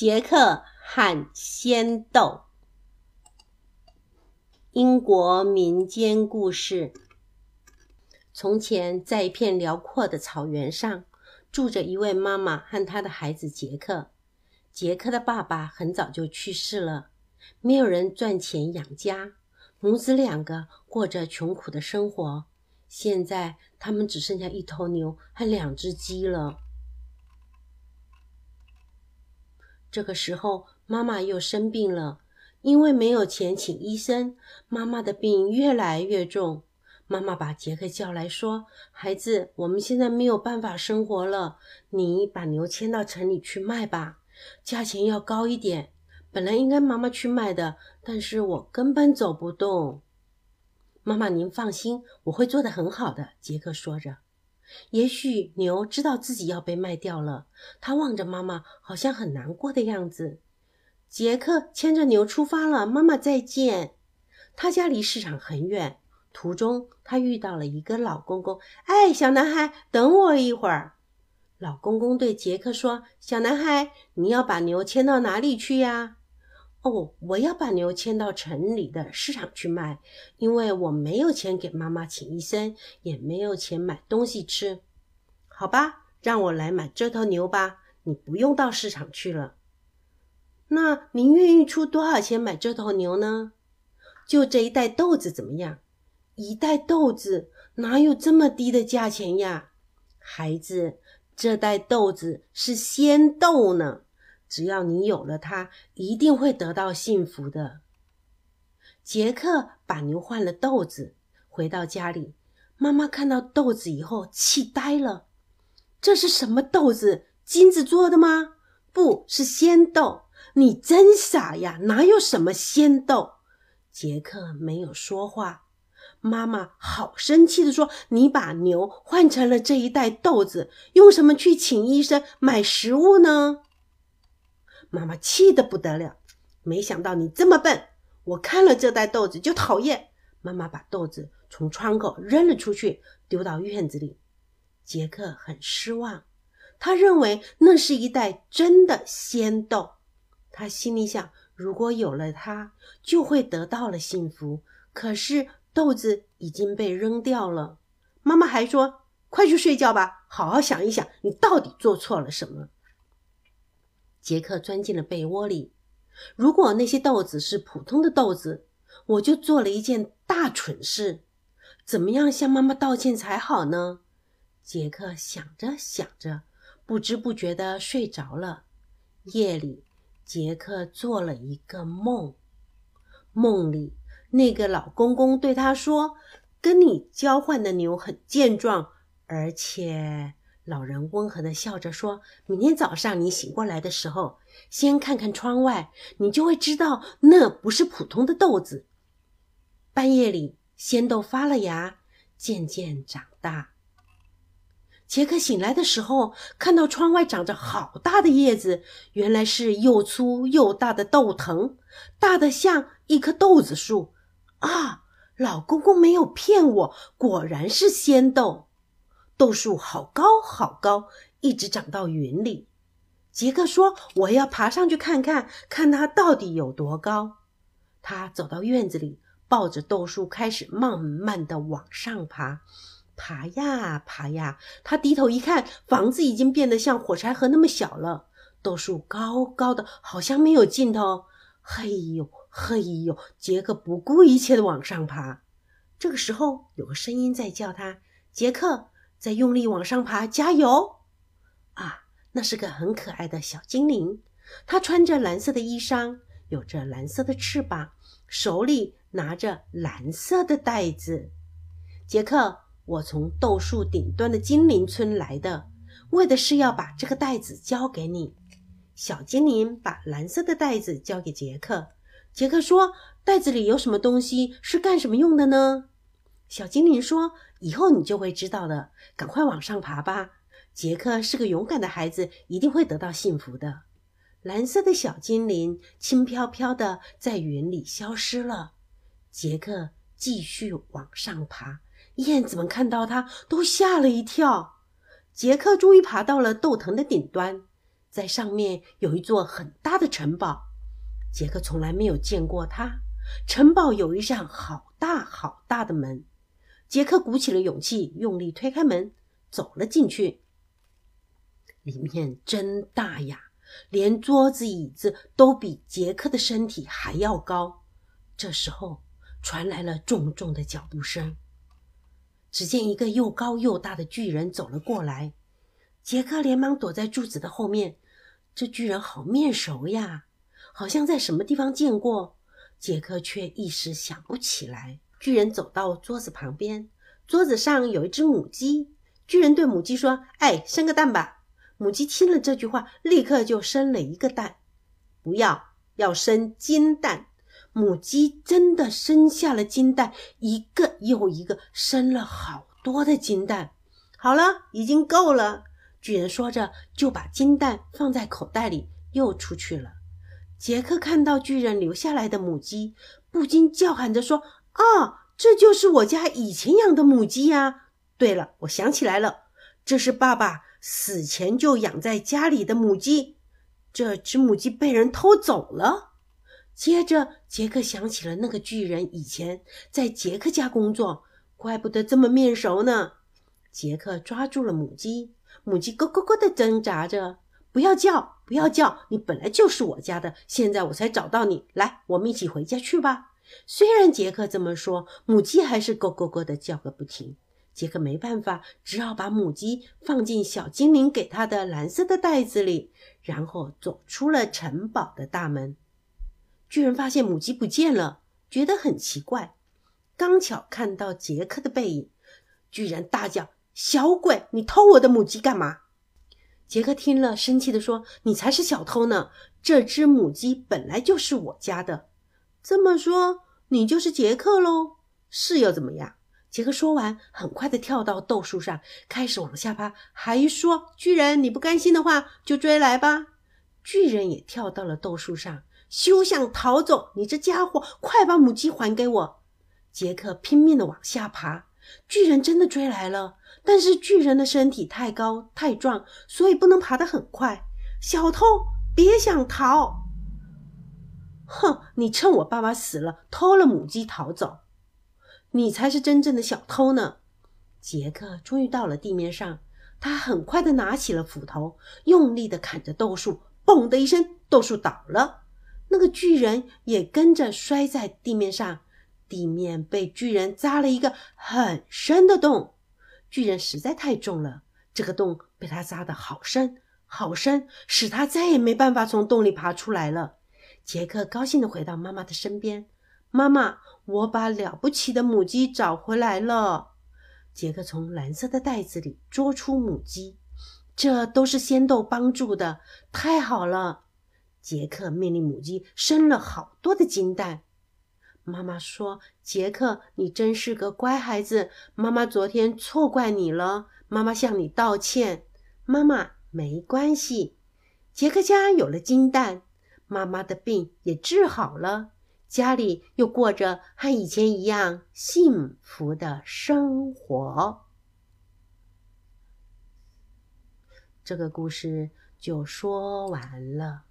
杰克和仙豆。英国民间故事：从前，在一片辽阔的草原上，住着一位妈妈和她的孩子杰克。杰克的爸爸很早就去世了，没有人赚钱养家，母子两个过着穷苦的生活。现在，他们只剩下一头牛和两只鸡了。这个时候，妈妈又生病了，因为没有钱请医生，妈妈的病越来越重。妈妈把杰克叫来说：“孩子，我们现在没有办法生活了，你把牛牵到城里去卖吧，价钱要高一点。本来应该妈妈去卖的，但是我根本走不动。”妈妈，您放心，我会做得很好的。”杰克说着。也许牛知道自己要被卖掉了，他望着妈妈，好像很难过的样子。杰克牵着牛出发了，妈妈再见。他家离市场很远，途中他遇到了一个老公公。哎，小男孩，等我一会儿。老公公对杰克说：“小男孩，你要把牛牵到哪里去呀？”哦，我要把牛牵到城里的市场去卖，因为我没有钱给妈妈请医生，也没有钱买东西吃。好吧，让我来买这头牛吧，你不用到市场去了。那您愿意出多少钱买这头牛呢？就这一袋豆子怎么样？一袋豆子哪有这么低的价钱呀？孩子，这袋豆子是鲜豆呢。只要你有了它，一定会得到幸福的。杰克把牛换了豆子，回到家里，妈妈看到豆子以后气呆了。这是什么豆子？金子做的吗？不是鲜豆。你真傻呀！哪有什么鲜豆？杰克没有说话。妈妈好生气的说：“你把牛换成了这一袋豆子，用什么去请医生买食物呢？”妈妈气得不得了，没想到你这么笨！我看了这袋豆子就讨厌。妈妈把豆子从窗口扔了出去，丢到院子里。杰克很失望，他认为那是一袋真的鲜豆。他心里想：如果有了它，就会得到了幸福。可是豆子已经被扔掉了。妈妈还说：“快去睡觉吧，好好想一想，你到底做错了什么。”杰克钻进了被窝里。如果那些豆子是普通的豆子，我就做了一件大蠢事。怎么样向妈妈道歉才好呢？杰克想着想着，不知不觉的睡着了。夜里，杰克做了一个梦。梦里，那个老公公对他说：“跟你交换的牛很健壮，而且……”老人温和的笑着说：“明天早上你醒过来的时候，先看看窗外，你就会知道那不是普通的豆子。”半夜里，鲜豆发了芽，渐渐长大。杰克醒来的时候，看到窗外长着好大的叶子，原来是又粗又大的豆藤，大的像一棵豆子树。啊，老公公没有骗我，果然是鲜豆。豆树好高好高，一直长到云里。杰克说：“我要爬上去看看，看它到底有多高。”他走到院子里，抱着豆树，开始慢慢的往上爬。爬呀爬呀，他低头一看，房子已经变得像火柴盒那么小了。豆树高高的，好像没有尽头。嘿呦嘿呦，杰克不顾一切的往上爬。这个时候，有个声音在叫他：“杰克。”在用力往上爬，加油！啊，那是个很可爱的小精灵，它穿着蓝色的衣裳，有着蓝色的翅膀，手里拿着蓝色的袋子。杰克，我从豆树顶端的精灵村来的，为的是要把这个袋子交给你。小精灵把蓝色的袋子交给杰克。杰克说：“袋子里有什么东西？是干什么用的呢？”小精灵说：“以后你就会知道的，赶快往上爬吧。”杰克是个勇敢的孩子，一定会得到幸福的。蓝色的小精灵轻飘飘的在云里消失了。杰克继续往上爬，燕子们看到他都吓了一跳。杰克终于爬到了豆藤的顶端，在上面有一座很大的城堡。杰克从来没有见过它。城堡有一扇好大好大的门。杰克鼓起了勇气，用力推开门，走了进去。里面真大呀，连桌子椅子都比杰克的身体还要高。这时候传来了重重的脚步声。只见一个又高又大的巨人走了过来，杰克连忙躲在柱子的后面。这巨人好面熟呀，好像在什么地方见过。杰克却一时想不起来。巨人走到桌子旁边，桌子上有一只母鸡。巨人对母鸡说：“哎，生个蛋吧。”母鸡听了这句话，立刻就生了一个蛋。不要，要生金蛋。母鸡真的生下了金蛋，一个又一个，生了好多的金蛋。好了，已经够了。巨人说着，就把金蛋放在口袋里，又出去了。杰克看到巨人留下来的母鸡，不禁叫喊着说：“啊，这就是我家以前养的母鸡呀！对了，我想起来了，这是爸爸死前就养在家里的母鸡。这只母鸡被人偷走了。”接着，杰克想起了那个巨人以前在杰克家工作，怪不得这么面熟呢。杰克抓住了母鸡，母鸡咯咯咯的挣扎着，不要叫，不要叫，你本来就是我家的，现在我才找到你。来，我们一起回家去吧。虽然杰克这么说，母鸡还是咯咯咯的叫个不停。杰克没办法，只好把母鸡放进小精灵给他的蓝色的袋子里，然后走出了城堡的大门。巨人发现母鸡不见了，觉得很奇怪。刚巧看到杰克的背影，巨人大叫：“小鬼，你偷我的母鸡干嘛？”杰克听了，生气地说：“你才是小偷呢！这只母鸡本来就是我家的。这么说，你就是杰克喽？是又怎么样？”杰克说完，很快的跳到豆树上，开始往下爬，还说：“巨人，你不甘心的话，就追来吧。”巨人也跳到了豆树上。休想逃走！你这家伙，快把母鸡还给我！杰克拼命的往下爬，巨人真的追来了，但是巨人的身体太高太壮，所以不能爬得很快。小偷，别想逃！哼，你趁我爸爸死了偷了母鸡逃走，你才是真正的小偷呢！杰克终于到了地面上，他很快的拿起了斧头，用力的砍着豆树，嘣的一声，豆树倒了。那个巨人也跟着摔在地面上，地面被巨人扎了一个很深的洞。巨人实在太重了，这个洞被他扎得好深好深，使他再也没办法从洞里爬出来了。杰克高兴地回到妈妈的身边：“妈妈，我把了不起的母鸡找回来了。”杰克从蓝色的袋子里捉出母鸡，这都是仙豆帮助的，太好了。杰克命令母鸡生了好多的金蛋。妈妈说：“杰克，你真是个乖孩子。妈妈昨天错怪你了，妈妈向你道歉。”妈妈没关系。杰克家有了金蛋，妈妈的病也治好了，家里又过着和以前一样幸福的生活。这个故事就说完了。